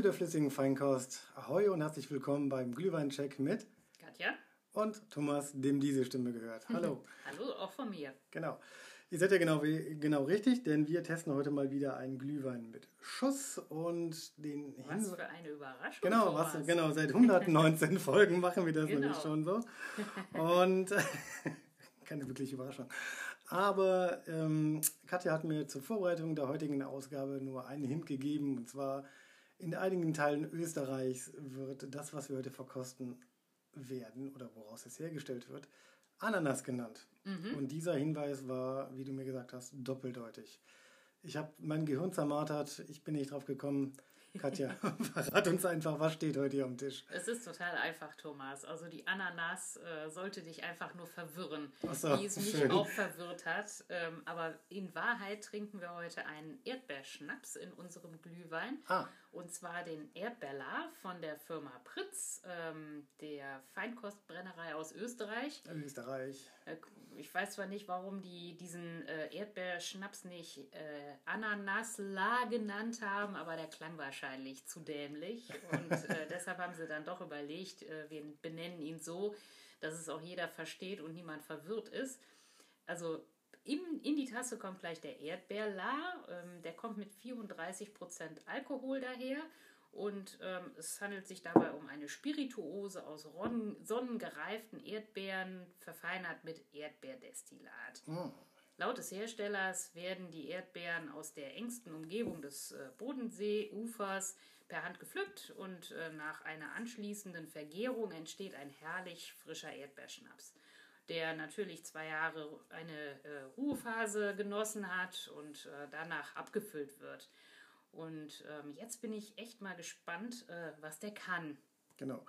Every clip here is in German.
Freunde der flüssigen Feinkost, ahoi und herzlich willkommen beim Glühweincheck mit Katja. und Thomas, dem diese Stimme gehört. Hallo. Hallo, auch von mir. Genau. Ihr seid ja genau, genau richtig, denn wir testen heute mal wieder einen Glühwein mit Schuss und den Was Hinwe- für eine Überraschung. Genau, was, genau, seit 119 Folgen machen wir das Genau. nämlich schon so. Und keine wirkliche Überraschung. Aber ähm, Katja hat mir zur Vorbereitung der heutigen Ausgabe nur einen Hint gegeben. Und zwar in einigen Teilen Österreichs wird das, was wir heute verkosten werden oder woraus es hergestellt wird, Ananas genannt. Und dieser Hinweis war, wie du mir gesagt hast, doppeldeutig. Ich habe mein Gehirn zermartert, ich bin nicht drauf gekommen. Katja, verrat uns einfach, was steht heute hier am Tisch. Es ist total einfach, Thomas. Also die Ananas äh, sollte dich einfach nur verwirren, so, wie es mich schön. auch verwirrt hat. Ähm, aber in Wahrheit trinken wir heute einen Erdbeerschnaps in unserem Glühwein. Ah. Und zwar den Erdbeerlar von der Firma Pritz, ähm, der Feinkostbrennerei aus Österreich. Österreich. Äh, Ich weiß zwar nicht, warum die diesen äh, Erdbeerschnaps nicht äh, Ananasla genannt haben, aber der klang wahrscheinlich zu dämlich. Und äh, deshalb haben sie dann doch überlegt, äh, wir benennen ihn so, dass es auch jeder versteht und niemand verwirrt ist. Also in, in die Tasse kommt gleich der Erdbeerla. Ähm, der kommt mit 34% Alkohol daher. Und ähm, es handelt sich dabei um eine Spirituose aus ron- sonnengereiften Erdbeeren, verfeinert mit Erdbeerdestillat. Laut des Herstellers werden die Erdbeeren aus der engsten Umgebung des äh, Bodenseeufers per Hand gepflückt und äh, nach einer anschließenden Vergärung entsteht ein herrlich frischer Erdbeerschnaps, der natürlich zwei Jahre eine äh, Ruhephase genossen hat und danach abgefüllt wird. Und ähm, jetzt bin ich echt mal gespannt, was der kann. Genau.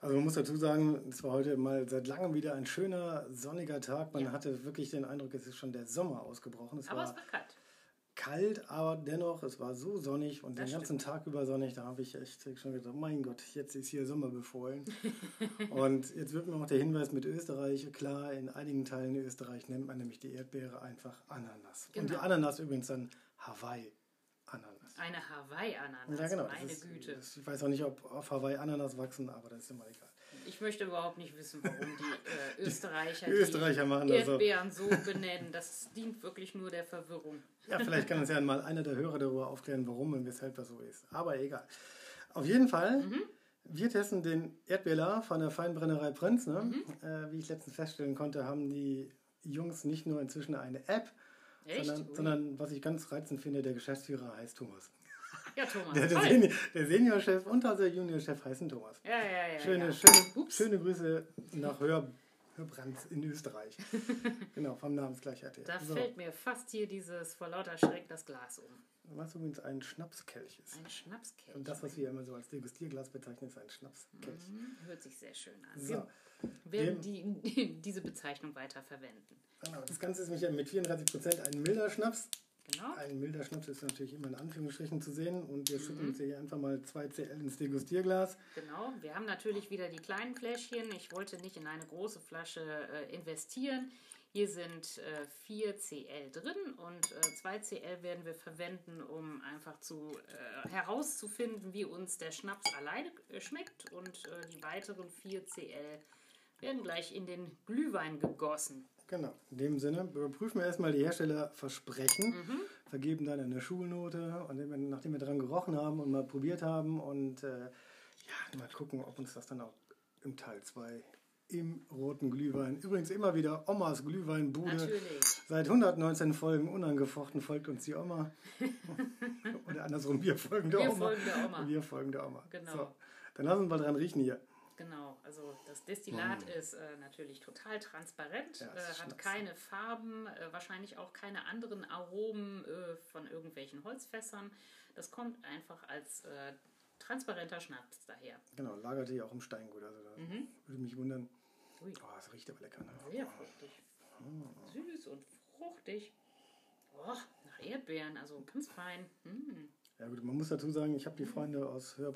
Also man muss dazu sagen, es war heute mal seit langem wieder ein schöner, sonniger Tag. Man Ja. hatte wirklich den Eindruck, es ist schon der Sommer ausgebrochen. Es Aber war es war kalt. kalt, aber dennoch, es war so sonnig und Das den ganzen Tag über sonnig. Da habe ich echt schon gedacht, mein Gott, jetzt ist hier Sommer befohlen. und jetzt wird mir auch der Hinweis mit Österreich klar, in einigen Teilen Österreich nennt man nämlich die Erdbeere einfach Ananas. Und die Genau. Ananas übrigens dann Hawaii-Ananas. Eine Hawaii-Ananas, Ja, genau. meine ist, Güte. Das, ich weiß auch nicht, ob auf Hawaii Ananas wachsen, aber das ist immer egal. Ich möchte überhaupt nicht wissen, warum die äh, Österreicher die Österreicher machen so. Erdbeeren so benennen. Das dient wirklich nur der Verwirrung. Ja, vielleicht kann uns ja mal einer der Hörer darüber aufklären, warum und weshalb das so ist. Aber egal. Auf jeden Fall, Mhm. wir testen den Erdbeerlar von der Feinbrennerei Prinz. Ne? Mhm. Äh, wie ich letztens feststellen konnte, haben die Jungs nicht nur inzwischen eine App, Echt? sondern, sondern was ich ganz reizend finde, der Geschäftsführer heißt Thomas. Ja, Thomas. Der, der. Senior, der Seniorchef und also der Juniorchef heißen Thomas. Ja, ja, ja. Schöne, ja. schöne, schöne Grüße nach Hör, in Österreich. genau, vom Namensgleichheit her. Da So, fällt mir fast hier dieses vor lauter Schreck das Glas um. Was übrigens ein Schnapskelch ist. Ein Schnapskelch. Und das, was wir immer so als Degustierglas bezeichnen, ist ein Schnapskelch. Hm, Hört sich sehr schön an. So. Wir werden die, diese Bezeichnung weiter verwenden. Genau, das Ganze ist nämlich mit 34% ein milder Schnaps. Genau. Ein milder Schnaps ist natürlich immer in Anführungsstrichen zu sehen. Und wir Mhm. schütten uns hier einfach mal 2 CL ins Degustierglas. Genau, wir haben natürlich wieder die kleinen Fläschchen. Ich wollte nicht in eine große Flasche äh, investieren. Hier sind äh, 4 CL drin und äh, 2 CL werden wir verwenden, um einfach zu, äh, herauszufinden, wie uns der Schnaps alleine äh, schmeckt. Und äh, die weiteren 4 CL werden gleich in den Glühwein gegossen. Genau, in dem Sinne überprüfen wir erstmal die Herstellerversprechen, Mhm. vergeben dann eine Schulnote und nachdem wir dran gerochen haben und mal probiert haben und äh, ja, mal gucken, ob uns das dann auch im Teil 2 im roten Glühwein, übrigens immer wieder Omas Glühweinbude, Natürlich. Seit 119 Folgen unangefochten folgt uns die Oma. Oder andersrum, wir folgen der Wir Oma. folgen der Oma. Wir folgen der Oma. Genau. So, dann lassen wir mal dran riechen hier. Genau, also das Destillat ist äh, natürlich total transparent, Ja, äh, hat keine Farben, äh, wahrscheinlich auch keine anderen Aromen äh, von irgendwelchen Holzfässern. Das kommt einfach als äh, transparenter Schnaps daher. Genau, lagerte hier auch im Steingut. Also da würde mich wundern. Ui. Oh, das riecht aber lecker. Ne? Sehr fruchtig. Süß und fruchtig. Oh, nach Erdbeeren, also ganz fein. Mm. Ja gut, man muss dazu sagen, ich habe die Freunde aus ja,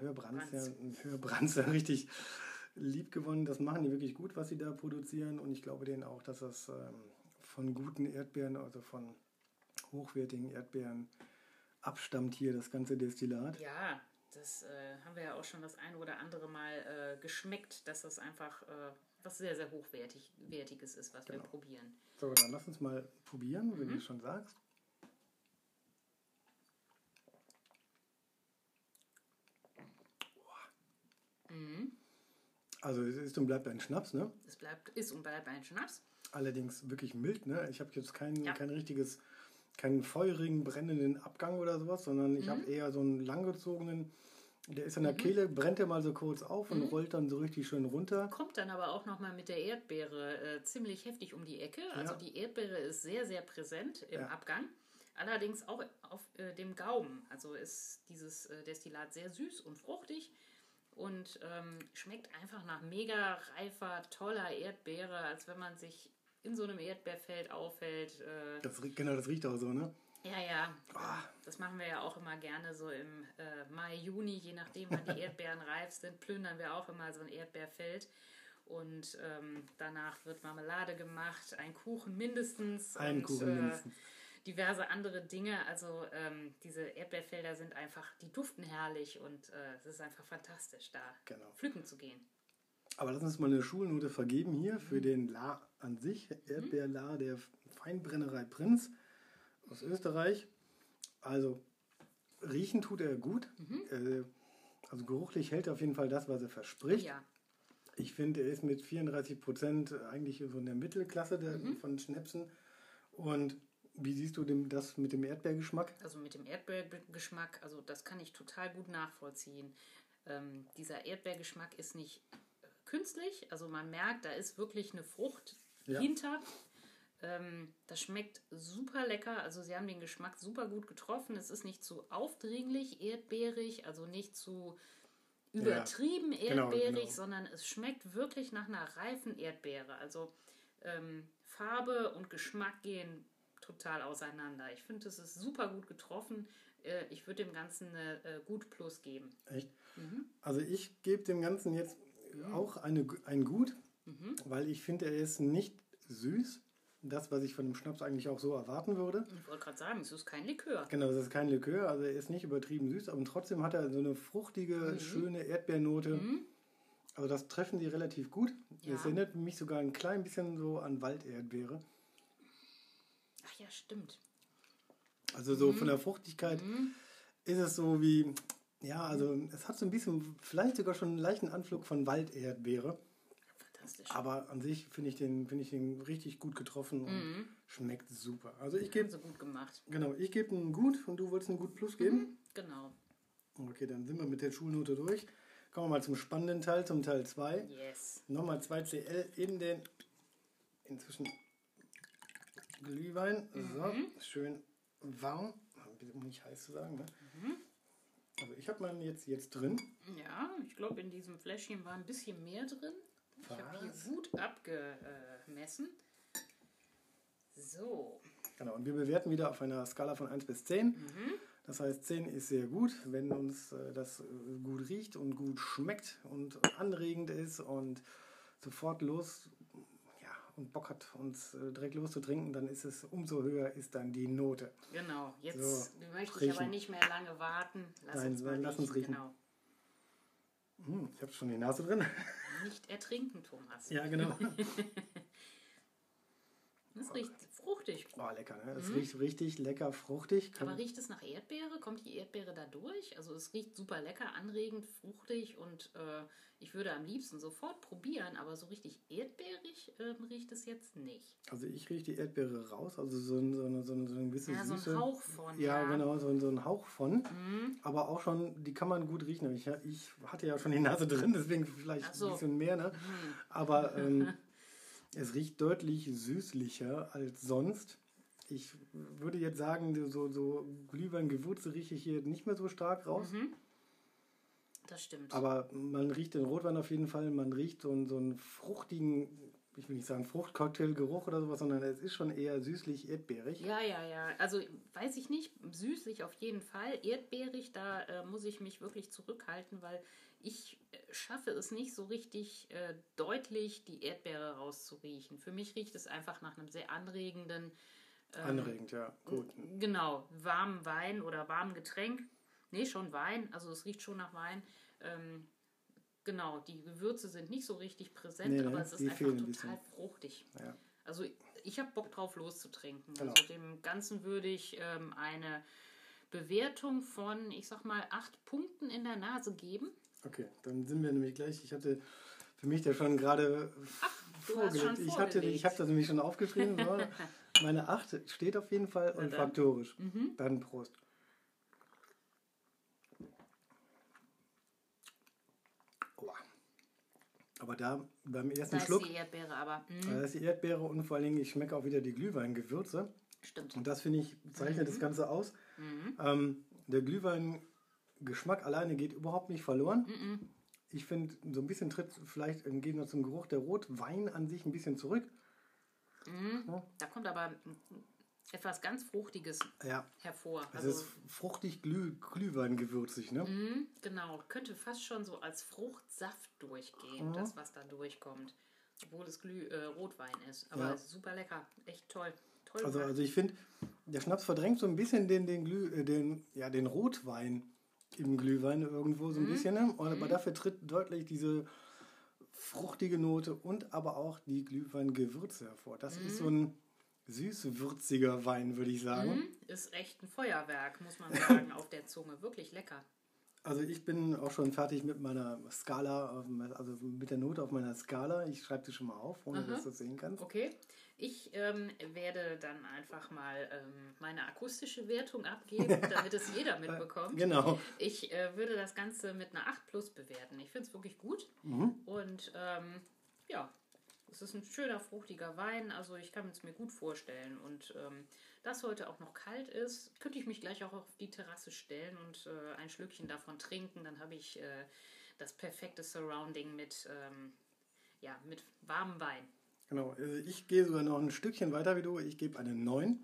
ja, Brands. Hörbrands ja richtig lieb gewonnen. Das machen die wirklich gut, was sie da produzieren. Und ich glaube denen auch, dass das ähm, von guten Erdbeeren, also von hochwertigen Erdbeeren abstammt hier das ganze Destillat. Ja, das äh, haben wir ja auch schon das ein oder andere Mal äh, geschmeckt, dass das einfach äh, was sehr, sehr hochwertiges ist, was genau. wir probieren. So, dann lass uns mal probieren, wenn mhm. du schon sagst. Mhm. Also es ist und bleibt ein Schnaps, ne? Es bleibt, ist und bleibt ein Schnaps. Allerdings wirklich mild, ne? Ich habe jetzt kein, ja. kein richtiges, keinen feurigen, brennenden Abgang oder sowas, sondern ich mhm. habe eher so einen langgezogenen, der ist in der mhm. Kehle, brennt der mal so kurz auf und mhm. rollt dann so richtig schön runter. Kommt dann aber auch nochmal mit der Erdbeere äh, ziemlich heftig um die Ecke. Also ja. die Erdbeere ist sehr, sehr präsent im ja. Abgang. Allerdings auch auf äh, dem Gaumen. Also ist dieses äh, Destillat sehr süß und fruchtig und ähm, schmeckt einfach nach mega reifer, toller Erdbeere, als wenn man sich in so einem Erdbeerfeld aufhält. Äh, das, genau, das riecht auch so, ne? Ja, ja. Oh. Das machen wir ja auch immer gerne so im äh, Mai, Juni, je nachdem, wann die Erdbeeren reif sind, plündern wir auch immer so ein Erdbeerfeld. Und ähm, danach wird Marmelade gemacht, ein Kuchen mindestens. Ein und, Kuchen äh, mindestens diverse andere Dinge. Also ähm, diese Erdbeerfelder sind einfach, die duften herrlich und äh, es ist einfach fantastisch, da genau. pflücken zu gehen. Aber lass uns mal eine Schulnote vergeben hier für mhm. den La an sich, Erdbeerla der Feinbrennerei Prinz aus Österreich. Also riechen tut er gut. Mhm. Also geruchlich hält er auf jeden Fall das, was er verspricht. Ja. Ich finde, er ist mit 34 Prozent eigentlich so in der Mittelklasse der, mhm. von Schnäpsen. Und wie siehst du dem, das mit dem Erdbeergeschmack? Also mit dem Erdbeergeschmack, also das kann ich total gut nachvollziehen. Ähm, dieser Erdbeergeschmack ist nicht künstlich, also man merkt, da ist wirklich eine Frucht ja. hinter. Ähm, das schmeckt super lecker, also sie haben den Geschmack super gut getroffen. Es ist nicht zu aufdringlich erdbeerig, also nicht zu übertrieben ja, genau, erdbeerig, genau, genau. sondern es schmeckt wirklich nach einer reifen Erdbeere. Also ähm, Farbe und Geschmack gehen total auseinander. Ich finde, es ist super gut getroffen. Äh, ich würde dem Ganzen eine äh, Gut Plus geben. Echt? Mhm. Also ich gebe dem Ganzen jetzt mhm. auch eine, ein Gut, mhm. weil ich finde, er ist nicht süß. Das, was ich von dem Schnaps eigentlich auch so erwarten würde. Ich wollte gerade sagen, es ist kein Likör. Genau, es ist kein Likör, also er ist nicht übertrieben süß, aber trotzdem hat er so eine fruchtige, mhm. schöne Erdbeernote. Mhm. Also das treffen sie relativ gut. Ja. Es erinnert mich sogar ein klein bisschen so an Walderdbeere ja, stimmt. Also so mhm. von der Fruchtigkeit mhm. ist es so wie, ja, also es hat so ein bisschen, vielleicht sogar schon einen leichten Anflug von Walderdbeere. Fantastisch. Aber an sich finde ich, den, find ich den richtig gut getroffen und mhm. schmeckt super. Also ich gebe. so gut gemacht. Genau, ich gebe einen Gut und du wolltest einen Gut Plus geben? Mhm, genau. Okay, dann sind wir mit der Schulnote durch. Kommen wir mal zum spannenden Teil, zum Teil 2. Yes. Nochmal 2 CL in den inzwischen Glühwein. Mhm. So, schön warm. Um nicht heiß zu sagen. Ne? Mhm. Also ich habe meinen jetzt, jetzt drin. Ja, ich glaube, in diesem Fläschchen war ein bisschen mehr drin. Ich habe hier gut abgemessen. So. Genau, und wir bewerten wieder auf einer Skala von 1 bis 10. Mhm. Das heißt, 10 ist sehr gut, wenn uns äh, das äh, gut riecht und gut schmeckt und anregend ist und sofort los und Bock hat, uns äh, direkt loszutrinken, dann ist es umso höher ist dann die Note. Genau, jetzt so, möchte ich riechen. aber nicht mehr lange warten. Lass Nein, uns mal lass uns riechen. Genau. Hm, ich habe schon die Nase drin. Nicht ertrinken, Thomas. Ja, genau. Das riecht fruchtig. Oh, lecker, ne? Es mhm. riecht richtig lecker, fruchtig. Kann Aber riecht es nach Erdbeere? Kommt die Erdbeere da durch? Also es riecht super lecker, anregend, fruchtig und äh, ich würde am liebsten sofort probieren, aber so richtig erdbeerig äh, riecht es jetzt nicht. Also ich rieche die Erdbeere raus, also so, ein, so, eine, so, eine, so ein bisschen ja, so ein Hauch von. Ja, ja. genau, so, so ein Hauch von. Mhm. Aber auch schon, die kann man gut riechen. Ich, ich hatte ja schon die Nase drin, deswegen vielleicht so. ein bisschen mehr. Ne? Mhm. Aber ähm, Es riecht deutlich süßlicher als sonst. Ich würde jetzt sagen, so, so Glühwein-Gewürze rieche ich hier nicht mehr so stark raus. Mhm. Das stimmt. Aber man riecht den Rotwein auf jeden Fall. Man riecht so, einen, so einen fruchtigen, ich will nicht sagen Fruchtcocktail-Geruch oder sowas, sondern es ist schon eher süßlich-erdbeerig. Ja, ja, ja. Also weiß ich nicht. Süßlich auf jeden Fall. Erdbeerig, da äh, muss ich mich wirklich zurückhalten, weil ich äh, schaffe es nicht so richtig äh, deutlich, die Erdbeere rauszuriechen. Für mich riecht es einfach nach einem sehr anregenden. Ähm, Anregend, ja, gut. Genau, warmen Wein oder warmen Getränk. Nee, schon Wein. Also es riecht schon nach Wein. Ähm, genau, die Gewürze sind nicht so richtig präsent, Nee, ne, aber es ist einfach total fruchtig. Ja. Also ich habe Bock drauf loszutrinken. Genau. Also dem Ganzen würde ich ähm, eine Bewertung von, ich sag mal, acht Punkten in der Nase geben. Okay, dann sind wir nämlich gleich. Ich hatte für mich da schon gerade vorgelegt. Ich hatte, ich habe das nämlich schon aufgeschrieben. So. Meine 8 steht auf jeden Fall und faktorisch. Mhm. Dann Prost. Aua. Aber da beim ersten Da ist Schluck, die Erdbeere, aber mm, da ist die Erdbeere und vor allen Dingen, ich schmecke auch wieder die Glühweingewürze. stimmt. Und das finde ich, zeichnet Mhm. das Ganze aus. Ähm, der Glühweingeschmack alleine geht überhaupt nicht verloren. Mhm. Ich finde, so ein bisschen tritt vielleicht im Gegensatz zum Geruch der Rotwein an sich ein bisschen zurück. Da kommt aber mm, etwas ganz Fruchtiges Ja, hervor. es Also, ist fruchtig Glüh Glühweingewürzig, ne? mm, genau, könnte fast schon so als Fruchtsaft durchgehen, Mhm. das, was da durchkommt. Obwohl es Glüh äh, Rotwein ist. Aber Ja. es ist super lecker. Echt toll. Toll Also, also ich finde, der Schnaps verdrängt so ein bisschen den, den, Glüh, äh, den, ja, den Rotwein im Glühwein irgendwo Mhm. so ein bisschen. Ne? Und, Aber dafür tritt deutlich diese fruchtige Note und aber auch die Glühweingewürze hervor. Das ist so ein süß-würziger Wein, würde ich sagen. Mm, ist echt ein Feuerwerk, muss man sagen, auf der Zunge. Wirklich lecker. Also ich bin auch schon fertig mit meiner Skala, also mit der Note auf meiner Skala. Ich schreibe die schon mal auf, ohne dass du es sehen kannst. Okay. Ich ähm, werde dann einfach mal ähm, meine akustische Wertung abgeben, damit es jeder mitbekommt. Genau. Ich äh, würde das Ganze mit einer 8 plus bewerten. Ich finde es wirklich gut. Mhm. Und ähm, ja, es ist ein schöner, fruchtiger Wein. Also ich kann es mir gut vorstellen. Und ähm, das heute auch noch kalt ist, könnte ich mich gleich auch auf die Terrasse stellen und äh, ein Schlückchen davon trinken. Dann habe ich äh, das perfekte Surrounding mit, ähm, ja, mit warmem Wein. Genau. Also ich gehe sogar noch ein Stückchen weiter wie du. Ich gebe eine 9.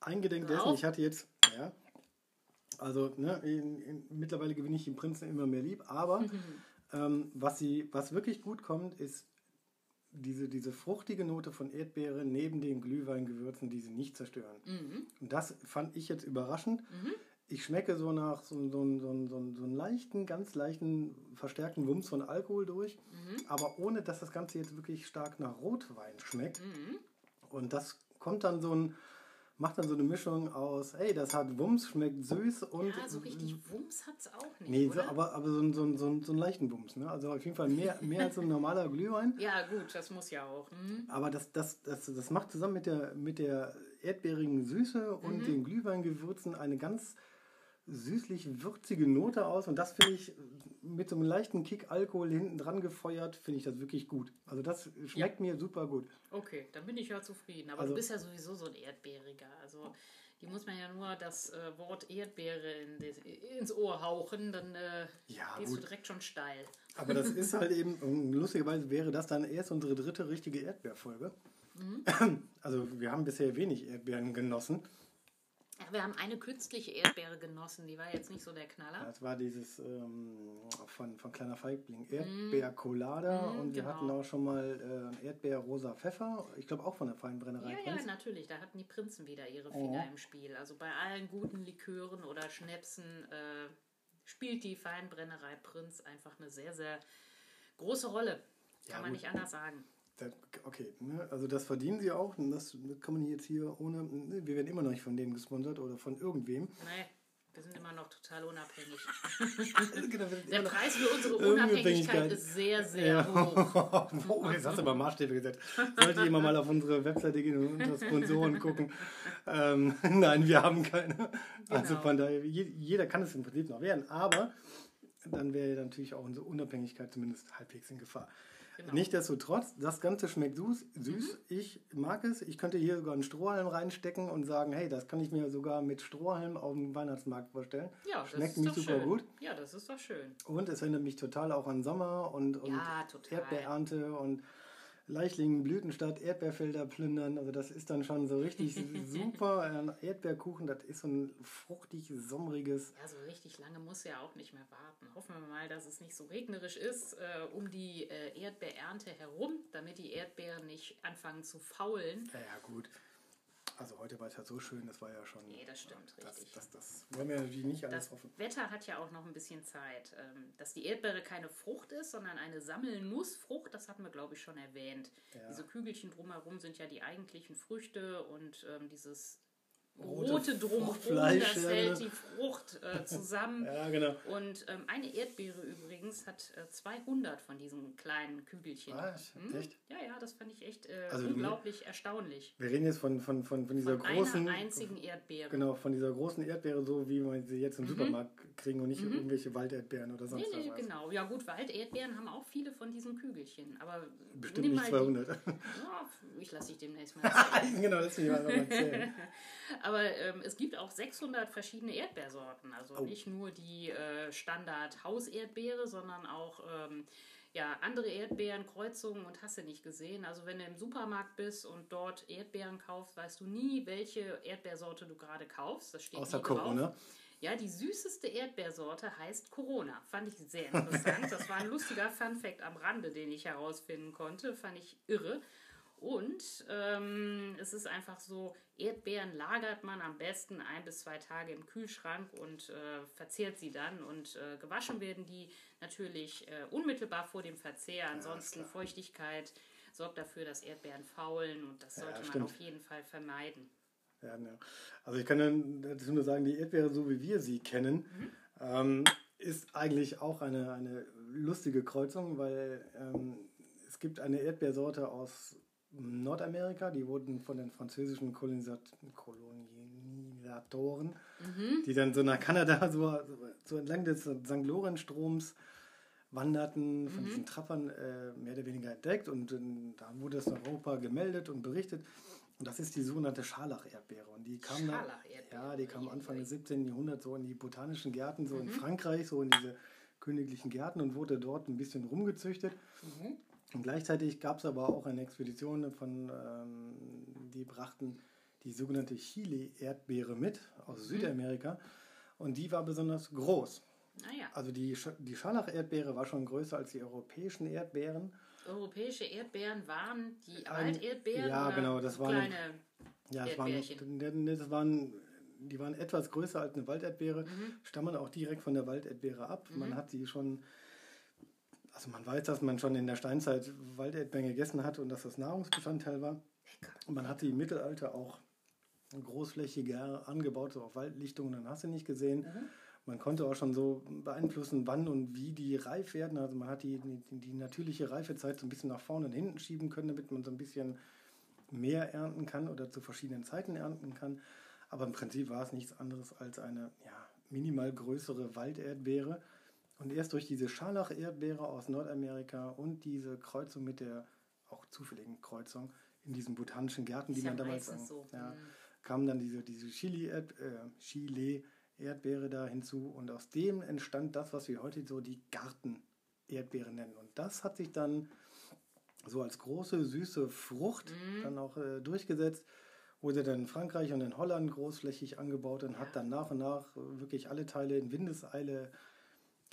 Eingedenk dessen, Wow. ich hatte jetzt, ja, also ne, in, in, mittlerweile gewinne ich den Prinzen immer mehr lieb, aber ähm, was, sie, was wirklich gut kommt, ist diese, diese fruchtige Note von Erdbeere neben den Glühweingewürzen, die sie nicht zerstören. Und das fand ich jetzt überraschend. Ich schmecke so nach so, so, so, so, einen leichten, ganz leichten, verstärkten Wumms von Alkohol durch, aber ohne dass das Ganze jetzt wirklich stark nach Rotwein schmeckt. Und das kommt dann so ein, macht dann so eine Mischung aus, hey, das hat Wumms, schmeckt süß und. Ja, so richtig Wumms hat es auch nicht, Nee, so, aber, aber so, so, so, so einen leichten Wumms. Ne? Also auf jeden Fall mehr, mehr als so ein normaler Glühwein. ja, gut, das muss ja auch. Hm? Aber das, das, das, das macht zusammen mit der, mit der erdbeerigen Süße und Mhm. den Glühweingewürzen eine ganz süßlich-würzige Note aus. Und das finde ich mit so einem leichten Kick Alkohol hinten dran gefeuert, finde ich das wirklich gut. Also das schmeckt mir super gut. Okay, dann bin ich ja zufrieden. Aber Also- du bist ja sowieso so ein Erdbeeriger. Also die muss man ja nur das äh, Wort Erdbeere in des, ins Ohr hauchen, dann äh, Ja, gehst gut. du direkt schon steil. Aber das ist halt eben, lustigerweise wäre das dann erst unsere dritte richtige Erdbeerfolge. Mhm. Also wir haben bisher wenig Erdbeeren genossen. Ja, wir haben eine künstliche Erdbeere genossen, die war jetzt nicht so der Knaller. Das war dieses ähm, von, von Kleiner Feigling, Erdbeercolada Mm, und wir genau. hatten auch schon mal äh, Erdbeer-rosa Pfeffer, ich glaube auch von der Feinbrennerei Ja, ja, Prinz. natürlich, da hatten die Prinzen wieder ihre Finger Oh. im Spiel. Also bei allen guten Likören oder Schnäpsen äh, spielt die Feinbrennerei Prinz einfach eine sehr, sehr große Rolle. Kann Ja, man gut. nicht anders sagen. Okay, ne? also das verdienen sie auch das kann man jetzt hier ohne, ne, wir werden immer noch nicht von denen gesponsert oder von irgendwem. Nee, wir sind immer noch total unabhängig. Genau, Der Preis für unsere Unabhängigkeit. Ist sehr, sehr Ja. hoch. oh, jetzt hast du mal Maßstäbe gesetzt. Sollte jemand mal auf unsere Webseite gehen und unsere Sponsoren gucken. Ähm, nein, wir haben keine. Also Genau. von daher, je- jeder kann es im Prinzip noch werden, aber dann wäre natürlich auch unsere Unabhängigkeit zumindest halbwegs in Gefahr. Genau. Nichtsdestotrotz, das Ganze schmeckt süß. süß. Ich mag es. Ich könnte hier sogar einen Strohhalm reinstecken und sagen, hey, das kann ich mir sogar mit Strohhalm auf dem Weihnachtsmarkt vorstellen. Ja, das schmeckt ist mich doch super schön. gut. Ja, das ist doch schön. Und es erinnert mich total auch an Sommer und, und Ja. Erdbeerernte und Leichlingen, Blütenstadt, Erdbeerfelder plündern. Also das ist dann schon so richtig super. Ein Erdbeerkuchen, das ist so ein fruchtig, sommeriges. Ja, so richtig lange muss ja auch nicht mehr warten. Hoffen wir mal, dass es nicht so regnerisch ist äh, um die äh, Erdbeerernte herum, damit die Erdbeeren nicht anfangen zu faulen. Ja, ja, gut. Also heute war es ja so schön, das war ja schon. Nee, das stimmt, das, richtig. Das, das, wollen wir natürlich nicht alles Das hoffen. Wetter hat ja auch noch ein bisschen Zeit. Ähm, Dass die Erdbeere keine Frucht ist, sondern eine Sammelnussfrucht, das hatten wir, glaube ich, schon erwähnt. Ja. Diese Kügelchen drumherum sind ja die eigentlichen Früchte und ähm, dieses Rote rote drumherum, das ja, hält genau. die Frucht äh, zusammen. Ja, genau. Und ähm, eine Erdbeere übrigens hat äh, 200 von diesen kleinen Kügelchen. Was? Hm? Echt? Ja, ja, das fand ich echt äh, Also, unglaublich erstaunlich. Wir reden jetzt von, von, von, von dieser Von großen. einer einzigen Erdbeere. Genau, von dieser großen Erdbeere, so wie wir sie jetzt im Supermarkt kriegen und nicht irgendwelche Walderdbeeren oder Nee, sonst nee, was. genau. Ja gut, Walderdbeeren haben auch viele von diesen Kügelchen. Aber Bestimmt nimm nicht mal 200. Die, ja, ich lasse dich demnächst mal genau, das will ich mal erzählen. Aber ähm, es gibt auch 600 verschiedene Erdbeersorten. Also Oh. nicht nur die äh, Standard-Hauserdbeere, sondern auch ähm, ja, andere Erdbeeren, Kreuzungen und hast du nicht gesehen. Also wenn du im Supermarkt bist und dort Erdbeeren kaufst, weißt du nie, welche Erdbeersorte du gerade kaufst. Das steht Außer drauf. Corona. Ja, die süßeste Erdbeersorte heißt Corona. Fand ich sehr interessant. Das war ein lustiger Funfact am Rande, den ich herausfinden konnte. Fand ich irre. Und ähm, es ist einfach so, Erdbeeren lagert man am besten ein bis zwei Tage im Kühlschrank und äh, verzehrt sie dann. Und äh, gewaschen werden die natürlich äh, unmittelbar vor dem Verzehr. Ansonsten klar. Feuchtigkeit sorgt dafür, dass Erdbeeren faulen und das Ja, sollte man stimmt. auf jeden Fall vermeiden. Ja. Also ich kann dann dazu nur sagen, die Erdbeere, so wie wir sie kennen, ähm, ist eigentlich auch eine, eine lustige Kreuzung, weil ähm, es gibt eine Erdbeersorte aus Nordamerika, die wurden von den französischen Kolonisat Kolonisatoren, die dann so nach Kanada so, so entlang des St. Lorenz-Stroms wanderten, von diesen Trappern äh, mehr oder weniger entdeckt und ähm, da wurde es in Europa gemeldet und berichtet. Und das ist die sogenannte Scharlach-Erdbeere. Und die kam dann, ja, die kam Anfang des 17. Jahrhunderts so in die botanischen Gärten, Mhm. so in Frankreich, so in diese königlichen Gärten und wurde dort ein bisschen rumgezüchtet. Mhm. Und gleichzeitig gab es aber auch eine Expedition von, ähm, die brachten die sogenannte Chile-Erdbeere mit aus Mhm. Südamerika. Und die war besonders groß. Naja, Also die, Sch die Scharlach-Erdbeere war schon größer als die europäischen Erdbeeren. europäische Erdbeeren waren die Walderdbeeren ja, oder genau, das waren- kleine Ja, Erdbeerchen. waren, das waren, die waren etwas größer als eine Walderdbeere, Mhm. stammen auch direkt von der Walderdbeere ab. Man hat sie schon, also man weiß, dass man schon in der Steinzeit Walderdbeeren gegessen hat und dass das Nahrungsbestandteil war. Und man hat sie im Mittelalter auch großflächiger angebaut, so auf Waldlichtungen, dann hast du nicht gesehen. Mhm. Man konnte auch schon so beeinflussen, wann und wie die reif werden. Also man hat die, die, die natürliche Reifezeit so ein bisschen nach vorne und hinten schieben können, damit man so ein bisschen mehr ernten kann oder zu verschiedenen Zeiten ernten kann. Aber im Prinzip war es nichts anderes als eine ja, minimal größere Walderdbeere. Und erst durch diese Scharlach-Erdbeere aus Nordamerika und diese Kreuzung mit der auch zufälligen Kreuzung in diesen botanischen Gärten, die ja man damals so. ja, Mhm. kam dann diese, diese Chili-Erd- äh, Chile-Erdbeere da hinzu und aus dem entstand das, was wir heute so die Garten-Erdbeere nennen. Und das hat sich dann so als große, süße Frucht dann auch äh, durchgesetzt. Wurde dann in Frankreich und in Holland großflächig angebaut und hat dann nach und nach wirklich alle Teile in Windeseile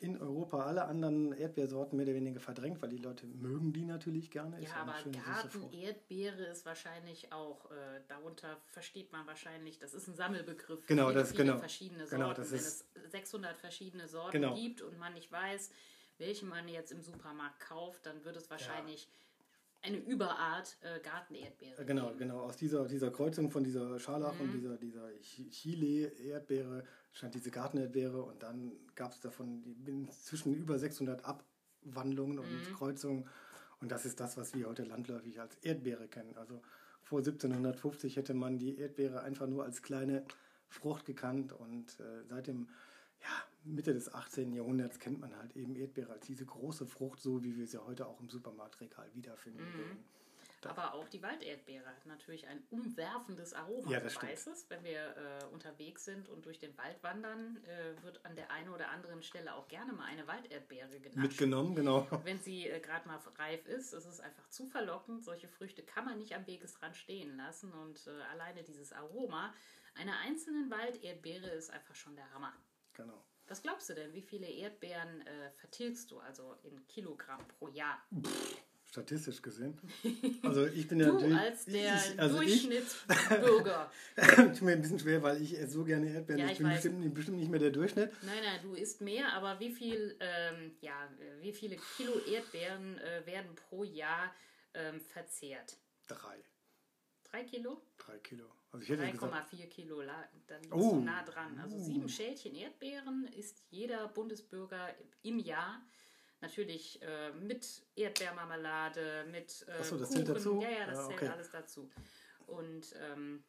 in Europa, alle anderen Erdbeersorten mehr oder weniger verdrängt, weil die Leute mögen die natürlich gerne. Ja, eine aber. Gartenerdbeere ist wahrscheinlich auch, äh, darunter versteht man wahrscheinlich, das ist ein Sammelbegriff. Genau, viele, das- viele genau. verschiedene Sorten. Genau, das Wenn ist- es 600 verschiedene Sorten Genau. gibt und man nicht weiß, welche man jetzt im Supermarkt kauft, dann wird es wahrscheinlich eine Überart äh, Gartenerdbeere Genau, genau. Aus dieser, dieser Kreuzung von dieser Scharlach Mhm. und dieser, dieser Chi- Chile-Erdbeere stand diese Gartenerdbeere und dann gab es davon inzwischen über 600 Abwandlungen und Mhm. Kreuzungen. Und das ist das, was wir heute landläufig als Erdbeere kennen. Also vor 1750 hätte man die Erdbeere einfach nur als kleine Frucht gekannt und äh, seit dem ja, Mitte des 18. Jahrhunderts kennt man halt eben Erdbeere als diese große Frucht, so wie wir sie heute auch im Supermarktregal wiederfinden Mhm. würden. Aber auch die Walderdbeere hat natürlich ein umwerfendes Aroma. Ja, das stimmt. weißt es, wenn wir äh, unterwegs sind und durch den Wald wandern, äh, wird an der einen oder anderen Stelle auch gerne mal eine Walderdbeere genascht. Mitgenommen, genau. Wenn sie äh, gerade mal reif ist, ist es einfach zu verlockend. Solche Früchte kann man nicht am Wegesrand stehen lassen und äh, alleine dieses Aroma einer einzelnen Walderdbeere ist einfach schon der Hammer. genau. Was glaubst du denn, wie viele Erdbeeren äh, vertilgst du also in Kilogramm pro Jahr? statistisch gesehen. Also ich bin ja Du natürlich- als der ich, also Durchschnittsbürger. Ich, tut mir ein bisschen schwer, weil ich so gerne Erdbeeren. Ja, ich ich bin bestimmt, bestimmt nicht mehr der Durchschnitt. Nein, nein, du isst mehr, aber wie viel, ähm, ja, wie viele Kilo Erdbeeren äh, werden pro Jahr ähm, verzehrt? Drei. Drei Kilo? Drei Kilo. Also ich hätte jetzt gesagt, 3,4 Kilo, dann Oh. du nah dran. Also sieben Schälchen Erdbeeren isst jeder Bundesbürger im Jahr. Natürlich äh, mit Erdbeermarmelade, mit äh, so, das Kuchen. zählt dazu? Ja, ja, das Ja, zählt okay. alles dazu. Und ähm,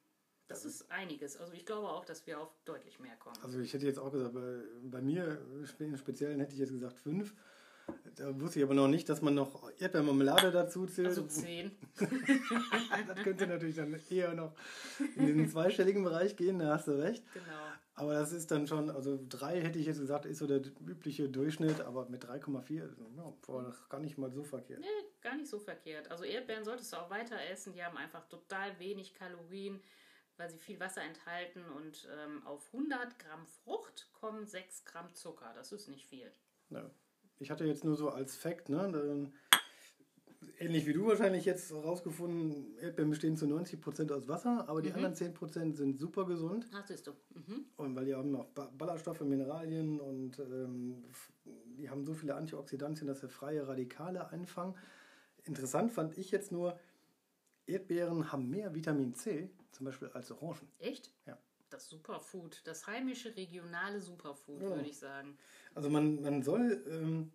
das Das ist einiges. Also ich glaube auch, dass wir auf deutlich mehr kommen. also ich hätte jetzt auch gesagt, bei, bei mir im Speziellen hätte ich jetzt gesagt fünf. Da wusste ich aber noch nicht, dass man noch Erdbeermarmelade dazu zählt. Also zehn. das könnte natürlich dann eher noch in den zweistelligen Bereich gehen, da hast du recht. Genau. Aber das ist dann schon, also drei hätte ich jetzt gesagt, ist so der übliche Durchschnitt, aber mit 3,4 ja, war das gar nicht mal so verkehrt. Nee, gar nicht so verkehrt. Also Erdbeeren solltest du auch weiter essen. Die haben einfach total wenig Kalorien, weil sie viel Wasser enthalten. Und ähm, auf 100 Gramm Frucht kommen 6 Gramm Zucker. Das ist nicht viel. Ja. Ich hatte jetzt nur so als Fakt, ne, ähnlich wie du wahrscheinlich jetzt rausgefunden, Erdbeeren bestehen zu 90% aus Wasser, aber die Mhm. anderen 10% sind super gesund. Das siehst du. Mhm. Und weil die haben noch Ba- Ballaststoffe, Mineralien und ähm, die haben so viele Antioxidantien, dass sie freie Radikale einfangen. Interessant fand ich jetzt nur, Erdbeeren haben mehr Vitamin C, zum Beispiel als Orangen. Echt? Ja. Das Superfood. Das heimische, regionale Superfood, Ja. würde ich sagen. Also man, man soll ähm,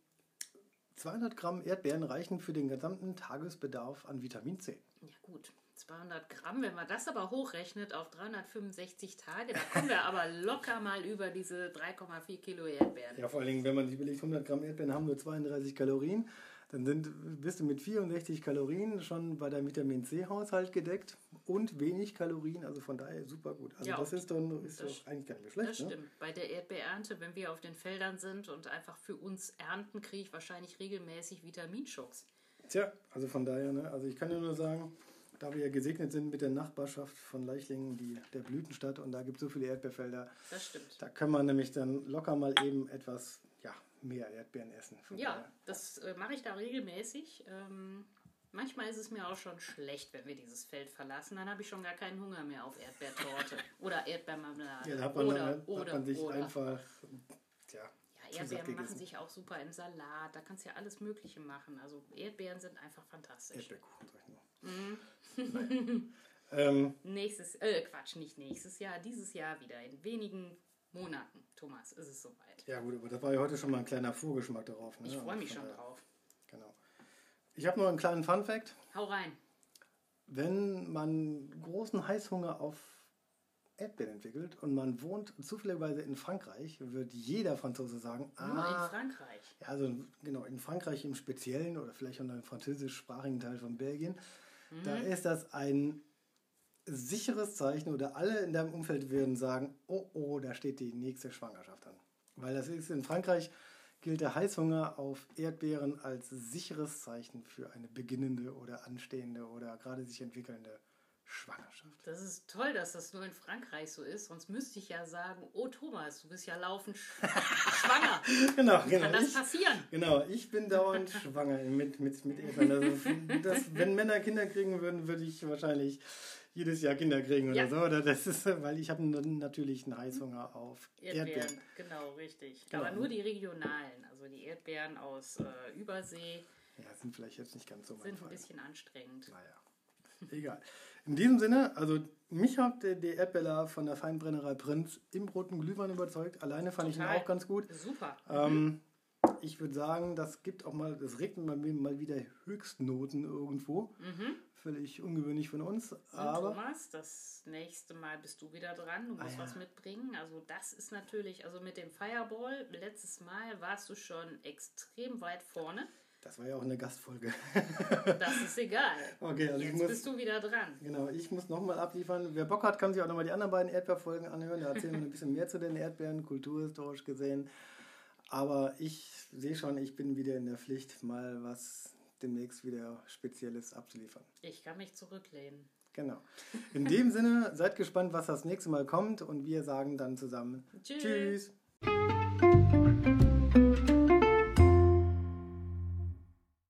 200 Gramm Erdbeeren reichen für den gesamten Tagesbedarf an Vitamin C. Ja gut, 200 Gramm, wenn man das aber hochrechnet auf 365 Tage, da kommen wir aber locker mal über diese 3,4 Kilo Erdbeeren. Ja, vor allen Dingen, wenn man sich überlegt, 100 Gramm Erdbeeren haben nur 32 Kalorien, dann sind, bist du mit 64 Kalorien schon bei deinem Vitamin C-Haushalt gedeckt und wenig Kalorien, also von daher super gut. Also Ja, das ist dann ist das- doch eigentlich gar nicht mehr Das schlecht. Ne? stimmt. Bei der Erdbeerernte, wenn wir auf den Feldern sind und einfach für uns ernten, kriege ich wahrscheinlich regelmäßig Vitaminschocks. Tja, also von daher, ne? also ich kann dir nur sagen, da wir ja gesegnet sind mit der Nachbarschaft von Leichlingen, die, der Blütenstadt und da gibt es so viele Erdbeerfelder, Das stimmt. da kann man nämlich dann locker mal eben etwas mehr Erdbeeren essen. Von Ja, daher. das äh, mache ich da regelmäßig. Ähm, manchmal ist es mir auch schon schlecht, wenn wir dieses Feld verlassen. Dann habe ich schon gar keinen Hunger mehr auf Erdbeertorte oder Erdbeermarmelade. Ja, da hat man, oder, dann, oder, hat man sich oder. einfach tja, Ja, Erdbeeren machen sich auch super im Salat. Da kannst du ja alles Mögliche machen. Also Erdbeeren sind einfach fantastisch. Erdbeerkuchen, sag ich nur. Naja. ähm, Nächstes, äh, Quatsch, nicht nächstes Jahr, dieses Jahr wieder. In wenigen Monaten, Thomas, ist es soweit. ja gut, aber das war ja heute schon mal ein kleiner Vorgeschmack darauf. Ne? Ich freue mich Von schon drauf. Genau. Ich habe noch einen kleinen Fun-Fact. Hau rein. Wenn man großen Heißhunger auf Erdbeeren entwickelt und man wohnt zufälligerweise in Frankreich, wird jeder Franzose sagen, Nur in ah, Frankreich. ja, also genau, in Frankreich im Speziellen oder vielleicht auch noch im französischsprachigen Teil von Belgien, da Mhm. ist das ein sicheres Zeichen oder alle in deinem Umfeld würden sagen, oh, oh, da steht die nächste Schwangerschaft an. Weil das ist in Frankreich gilt der Heißhunger auf Erdbeeren als sicheres Zeichen für eine beginnende oder anstehende oder gerade sich entwickelnde Schwangerschaft. Das ist toll, dass das nur in Frankreich so ist. Sonst müsste ich ja sagen, oh Thomas, du bist ja laufend sch schwanger. Genau, genau. Kann das Ich, passieren? genau, ich bin dauernd schwanger mit, mit, mit Erdbeeren. Also, das, wenn Männer Kinder kriegen würden, würde ich wahrscheinlich jedes Jahr Kinder kriegen oder Ja. so. Oder das ist, weil ich habe natürlich einen Heißhunger auf Erdbeeren, Erdbeeren. genau, richtig. Genau. Aber nur die regionalen, also die Erdbeeren aus äh, Übersee, Ja, sind vielleicht jetzt nicht ganz so mein sind ein Fall. bisschen anstrengend. Naja, egal. In diesem Sinne, also mich hat der, der Erdbeller von der Feinbrennerei Prinz im roten Glühwein überzeugt. Alleine fand ich Total. ihn auch ganz gut. Super. Ähm, ich würde sagen, das gibt auch mal, das regnet mal, mal wieder Höchstnoten irgendwo. Mhm. Völlig ungewöhnlich von uns. Und Aber Thomas, das nächste Mal bist du wieder dran. Du musst Ah, ja. was mitbringen. Also das ist natürlich, also mit dem Fireball, letztes Mal warst du schon extrem weit vorne. das war ja auch eine Gastfolge. Das ist egal. Okay, also Jetzt muss, bist du wieder dran. genau, ich muss nochmal abliefern. Wer Bock hat, kann sich auch nochmal die anderen beiden Erdbeerfolgen anhören. Da erzählen wir ein bisschen mehr zu den Erdbeeren, kulturhistorisch gesehen. Aber ich sehe schon, ich bin wieder in der Pflicht, mal was demnächst wieder Spezielles abzuliefern. Ich kann mich zurücklehnen. Genau. In dem Sinne, seid gespannt, was das nächste Mal kommt und wir sagen dann zusammen Tschüss. Tschüss.